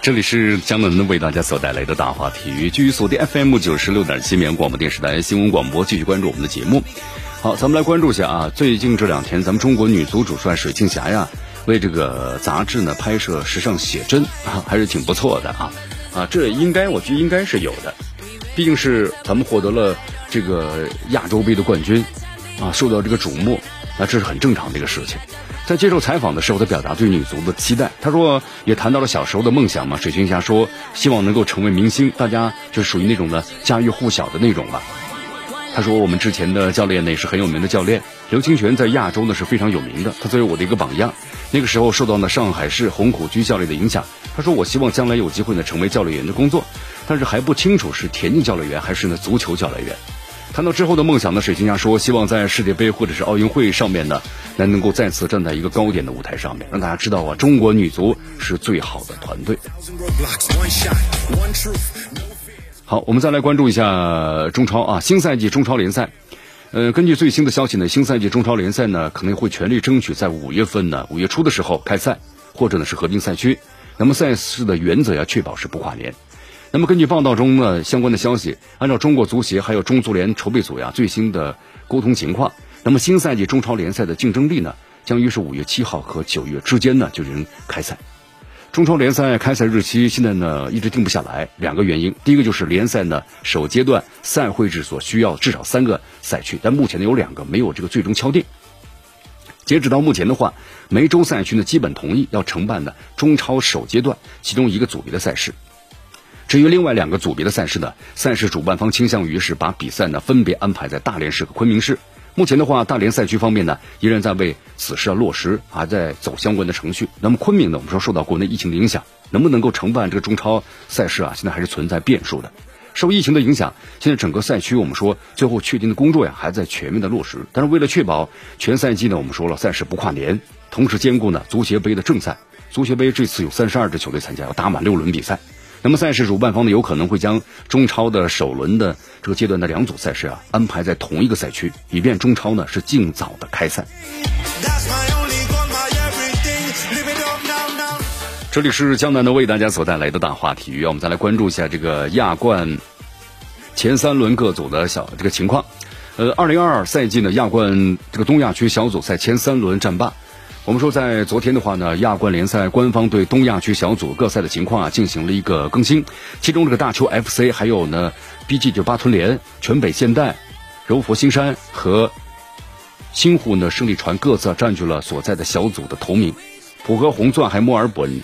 这里是江南为大家所带来的大话体育，继续锁定 FM 九十六点七绵阳广播电视台新闻广播，继续关注我们的节目。好，咱们来关注一下啊，最近这两天，咱们中国女足主帅水庆霞呀，为这个杂志呢拍摄时尚写真啊，还是挺不错的啊啊，这应该我觉得应该是有的，毕竟是咱们获得了这个亚洲杯的冠军啊，受到这个瞩目，那这是很正常的一个事情。在接受采访的时候，他表达对女足的期待。他说，也谈到了小时候的梦想嘛。水清霞说，希望能够成为明星，大家就属于那种呢家喻户晓的那种吧。他说，我们之前的教练呢也是很有名的教练，刘清泉在亚洲呢是非常有名的。他作为我的一个榜样，那个时候受到了上海市洪虎居教练的影响。他说，我希望将来有机会呢成为教练员的工作，但是还不清楚是田径教练员还是呢足球教练员。谈到之后的梦想呢，水晶霞说，希望在世界杯或者是奥运会上面呢，来能够再次站在一个高点的舞台上面，让大家知道啊，中国女足是最好的团队。好，我们再来关注一下中超啊，新赛季中超联赛，呃，根据最新的消息呢，新赛季中超联赛呢，可能会全力争取在五月份呢，五月初的时候开赛，或者呢是合并赛区。那么赛事的原则要确保是不跨年。那么根据报道中呢相关的消息，按照中国足协还有中足联筹备组呀最新的沟通情况，那么新赛季中超联赛的竞争力呢，将于是五月七号和九月之间呢就能开赛。中超联赛开赛日期现在呢一直定不下来，两个原因，第一个就是联赛呢首阶段赛会制所需要至少三个赛区，但目前呢有两个没有这个最终敲定。截止到目前的话，梅州赛区呢基本同意要承办的中超首阶段其中一个组别的赛事。至于另外两个组别的赛事呢，赛事主办方倾向于是把比赛呢分别安排在大连市和昆明市。目前的话，大连赛区方面呢依然在为此事落实，还在走相关的程序。那么昆明呢，我们说受到国内疫情的影响，能不能够承办这个中超赛事啊？现在还是存在变数的。受疫情的影响，现在整个赛区我们说最后确定的工作呀还在全面的落实。但是为了确保全赛季呢，我们说了赛事不跨年，同时兼顾呢足协杯的正赛。足协杯这次有三十二支球队参加，要打满六轮比赛。那么赛事主办方呢，有可能会将中超的首轮的这个阶段的两组赛事啊安排在同一个赛区，以便中超呢是尽早的开赛。这里是江南的为大家所带来的大话体育，我们再来关注一下这个亚冠前三轮各组的小这个情况。呃，二零二二赛季呢亚冠这个东亚区小组赛前三轮战罢。我们说，在昨天的话呢，亚冠联赛官方对东亚区小组各赛的情况啊进行了一个更新。其中这个大邱 FC 还有呢，BG 就巴屯联、全北现代、柔佛新山和新湖呢胜利船各自占据了所在的小组的头名。浦和红钻还墨尔本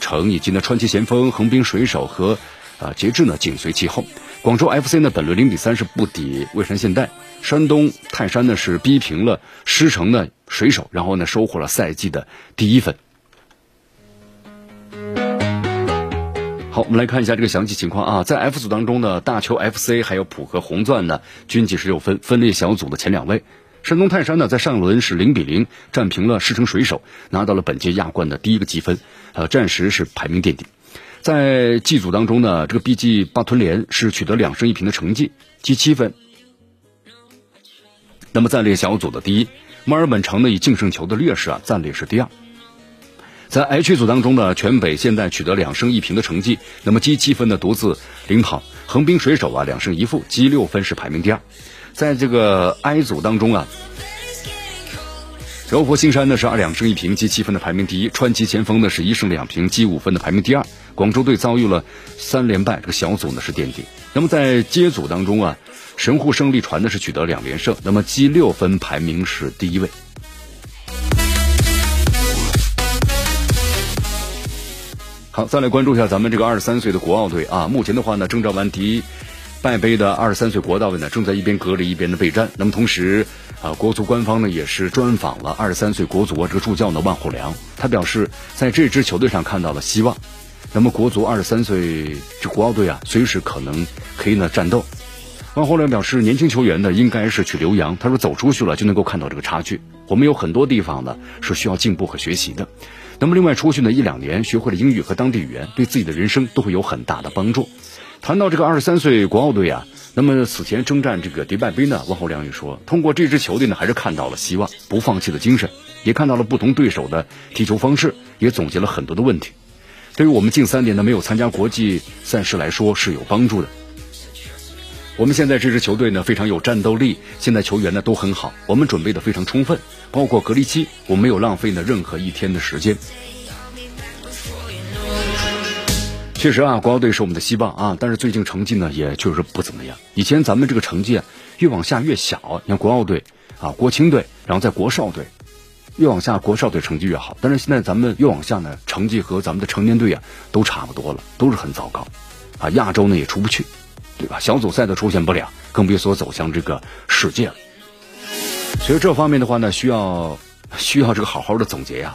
城以及呢川崎前锋、横滨水手和啊节制呢紧随其后。广州 FC 呢本轮零比三是不敌蔚山现代。山东泰山呢是逼平了狮城的水手，然后呢收获了赛季的第一分。好，我们来看一下这个详细情况啊，在 F 组当中呢，大邱 FC 还有浦和红钻呢均计十六分，分列小组的前两位。山东泰山呢在上轮是零比零战平了狮城水手，拿到了本届亚冠的第一个积分，呃，暂时是排名垫底。在 G 组当中呢，这个 BG 巴屯联是取得两胜一平的成绩，积七分。那么暂列小组的第一，墨尔本城呢以净胜球的劣势啊暂列是第二。在 H 组当中呢，全北现在取得两胜一平的成绩，那么积七分的独自领跑。横滨水手啊两胜一负，积六分是排名第二。在这个 I 组当中啊，柔佛新山呢是二两胜一平，积七分的排名第一。川崎前锋呢是一胜两平，积五分的排名第二。广州队遭遇了三连败，这个小组呢是垫底。那么在接组当中啊。神户胜利船呢是取得两连胜，那么积六分，排名是第一位。好，再来关注一下咱们这个二十三岁的国奥队啊，目前的话呢，征召完迪拜杯的二十三岁国奥队呢，正在一边隔离一边的备战。那么同时啊，国足官方呢也是专访了二十三岁国足这个助教呢万虎良，他表示在这支球队上看到了希望。那么国足二十三岁这国奥队啊，随时可能可以呢战斗。汪洪亮表示，年轻球员呢应该是去留洋。他说，走出去了就能够看到这个差距。我们有很多地方呢是需要进步和学习的。那么，另外出去呢一两年，学会了英语和当地语言，对自己的人生都会有很大的帮助。谈到这个二十三岁国奥队啊，那么此前征战这个迪拜杯呢，汪洪亮也说，通过这支球队呢，还是看到了希望，不放弃的精神，也看到了不同对手的踢球方式，也总结了很多的问题。对于我们近三年呢没有参加国际赛事来说是有帮助的。我们现在这支球队呢非常有战斗力，现在球员呢都很好，我们准备的非常充分，包括隔离期，我没有浪费呢任何一天的时间。确实啊，国奥队是我们的希望啊，但是最近成绩呢也确实不怎么样。以前咱们这个成绩啊越往下越小，你看国奥队啊、国青队，然后在国少队，越往下国少队成绩越好。但是现在咱们越往下呢，成绩和咱们的成年队啊都差不多了，都是很糟糕，啊，亚洲呢也出不去。对吧？小组赛都出现不了，更别说走向这个世界了。所以这方面的话呢，需要需要这个好好的总结呀。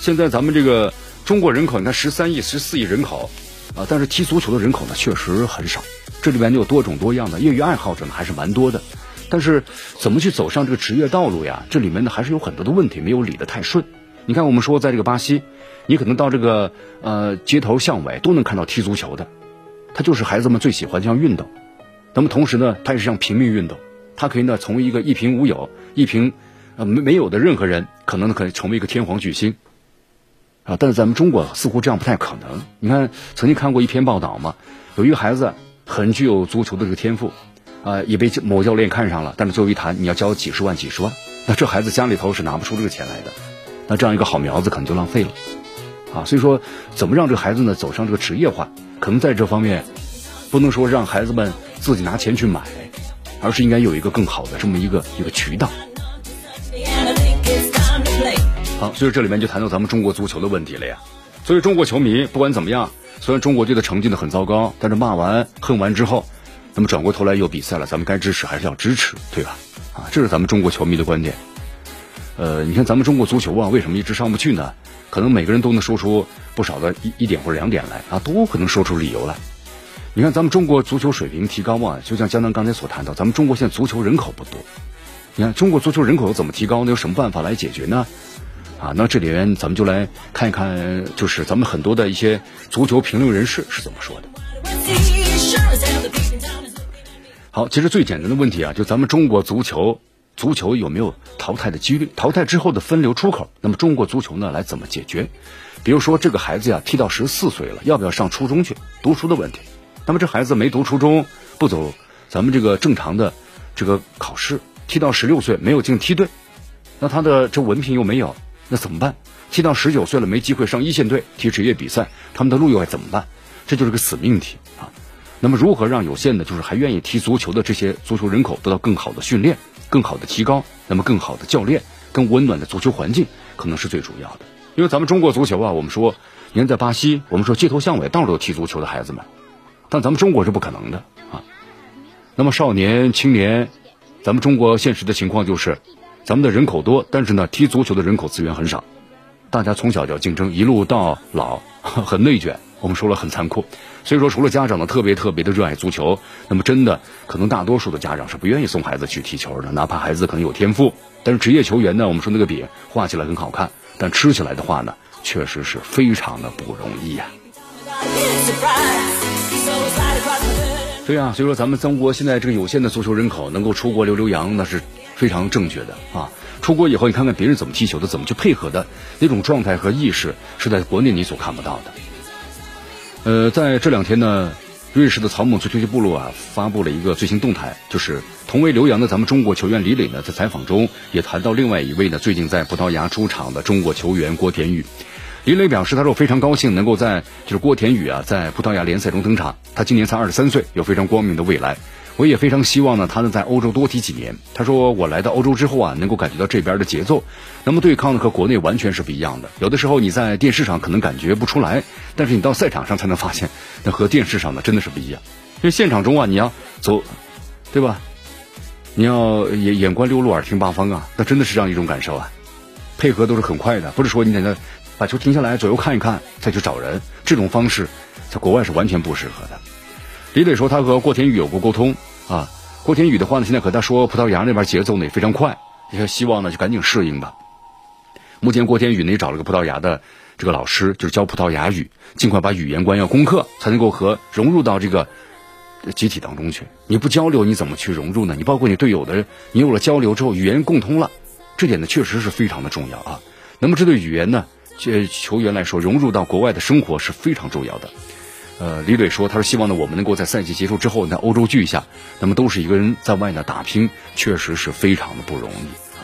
现在咱们这个中国人口，你看十三亿、十四亿人口啊，但是踢足球的人口呢确实很少。这里面有多种多样的业余爱好者呢，还是蛮多的。但是怎么去走上这个职业道路呀？这里面呢还是有很多的问题没有理得太顺。你看，我们说在这个巴西，你可能到这个呃街头巷尾都能看到踢足球的。他就是孩子们最喜欢这项运动，那么同时呢，它也是项平民运动，它可以呢从一个一贫无有、一贫呃没没有的任何人，可能可以成为一个天皇巨星啊。但是咱们中国似乎这样不太可能。你看，曾经看过一篇报道嘛，有一个孩子很具有足球的这个天赋啊，也被某教练看上了，但是最后一谈你要交几十万、几十万，那这孩子家里头是拿不出这个钱来的，那这样一个好苗子可能就浪费了啊。所以说，怎么让这个孩子呢走上这个职业化？可能在这方面，不能说让孩子们自己拿钱去买，而是应该有一个更好的这么一个一个渠道。好，所以这里面就谈到咱们中国足球的问题了呀。作为中国球迷，不管怎么样，虽然中国队的成绩呢很糟糕，但是骂完恨完之后，那么转过头来有比赛了，咱们该支持还是要支持，对吧？啊，这是咱们中国球迷的观点。呃，你看咱们中国足球啊，为什么一直上不去呢？可能每个人都能说出不少的一一点或者两点来啊，都可能说出理由来。你看咱们中国足球水平提高啊，就像江南刚才所谈到，咱们中国现在足球人口不多。你看中国足球人口怎么提高呢？有什么办法来解决呢？啊，那这里边咱们就来看一看，就是咱们很多的一些足球评论人士是怎么说的。好，其实最简单的问题啊，就咱们中国足球。足球有没有淘汰的几率？淘汰之后的分流出口，那么中国足球呢来怎么解决？比如说这个孩子呀，踢到十四岁了，要不要上初中去读书的问题？那么这孩子没读初中，不走咱们这个正常的这个考试，踢到十六岁没有进梯队，那他的这文凭又没有，那怎么办？踢到十九岁了没机会上一线队踢职业比赛，他们的路又该怎么办？这就是个死命题啊！那么如何让有限的，就是还愿意踢足球的这些足球人口得到更好的训练？更好的提高，那么更好的教练，更温暖的足球环境，可能是最主要的。因为咱们中国足球啊，我们说，您在巴西，我们说街头巷尾到处都踢足球的孩子们，但咱们中国是不可能的啊。那么少年青年，咱们中国现实的情况就是，咱们的人口多，但是呢，踢足球的人口资源很少，大家从小就要竞争，一路到老，很内卷。我们说了很残酷。所以说，除了家长呢特别特别的热爱足球，那么真的可能大多数的家长是不愿意送孩子去踢球的，哪怕孩子可能有天赋，但是职业球员呢，我们说那个饼画起来很好看，但吃起来的话呢，确实是非常的不容易呀。对呀，所以说咱们中国现在这个有限的足球人口能够出国留留洋，那是非常正确的啊。出国以后，你看看别人怎么踢球的，怎么去配合的那种状态和意识，是在国内你所看不到的。呃，在这两天呢，瑞士的草蜢足球俱乐部啊发布了一个最新动态，就是同为留洋的咱们中国球员李磊呢，在采访中也谈到另外一位呢，最近在葡萄牙出场的中国球员郭田雨。李磊表示，他说非常高兴能够在就是郭田雨啊在葡萄牙联赛中登场，他今年才二十三岁，有非常光明的未来。我也非常希望呢，他能在欧洲多踢几年。他说，我来到欧洲之后啊，能够感觉到这边的节奏，那么对抗呢和国内完全是不一样的。有的时候你在电视上可能感觉不出来，但是你到赛场上才能发现，那和电视上呢真的是不一样。因为现场中啊，你要走，对吧？你要眼眼观六路，耳听八方啊，那真的是这样一种感受啊。配合都是很快的，不是说你在那把球停下来，左右看一看再去找人，这种方式在国外是完全不适合的。李磊说，他和郭天宇有过沟通啊。郭天宇的话呢，现在和他说葡萄牙那边节奏呢也非常快，也希望呢就赶紧适应吧。目前郭天宇呢也找了个葡萄牙的这个老师，就是教葡萄牙语，尽快把语言关要攻克，才能够和融入到这个集体当中去。你不交流，你怎么去融入呢？你包括你队友的，你有了交流之后，语言共通了，这点呢确实是非常的重要啊。那么这对语言呢，这球员来说，融入到国外的生活是非常重要的。呃，李磊说，他说希望呢，我们能够在赛季结束之后在欧洲聚一下。那么都是一个人在外呢打拼，确实是非常的不容易啊。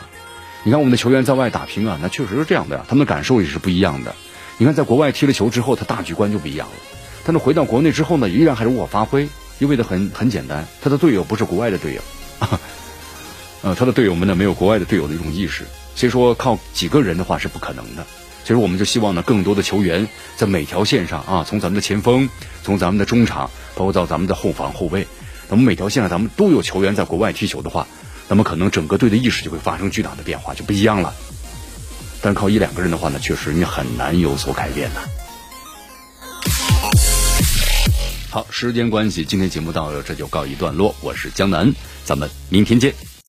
你看我们的球员在外打拼啊，那确实是这样的呀，他们的感受也是不一样的。你看在国外踢了球之后，他大局观就不一样了。但是回到国内之后呢，依然还是无法发挥，因为的很很简单，他的队友不是国外的队友 啊，呃，他的队友们呢没有国外的队友的一种意识，所以说靠几个人的话是不可能的。其实我们就希望呢，更多的球员在每条线上啊，从咱们的前锋，从咱们的中场，包括到咱们的后防后卫，那么每条线上咱们都有球员在国外踢球的话，那么可能整个队的意识就会发生巨大的变化，就不一样了。但靠一两个人的话呢，确实你很难有所改变的。好，时间关系，今天节目到这就告一段落，我是江南，咱们明天见。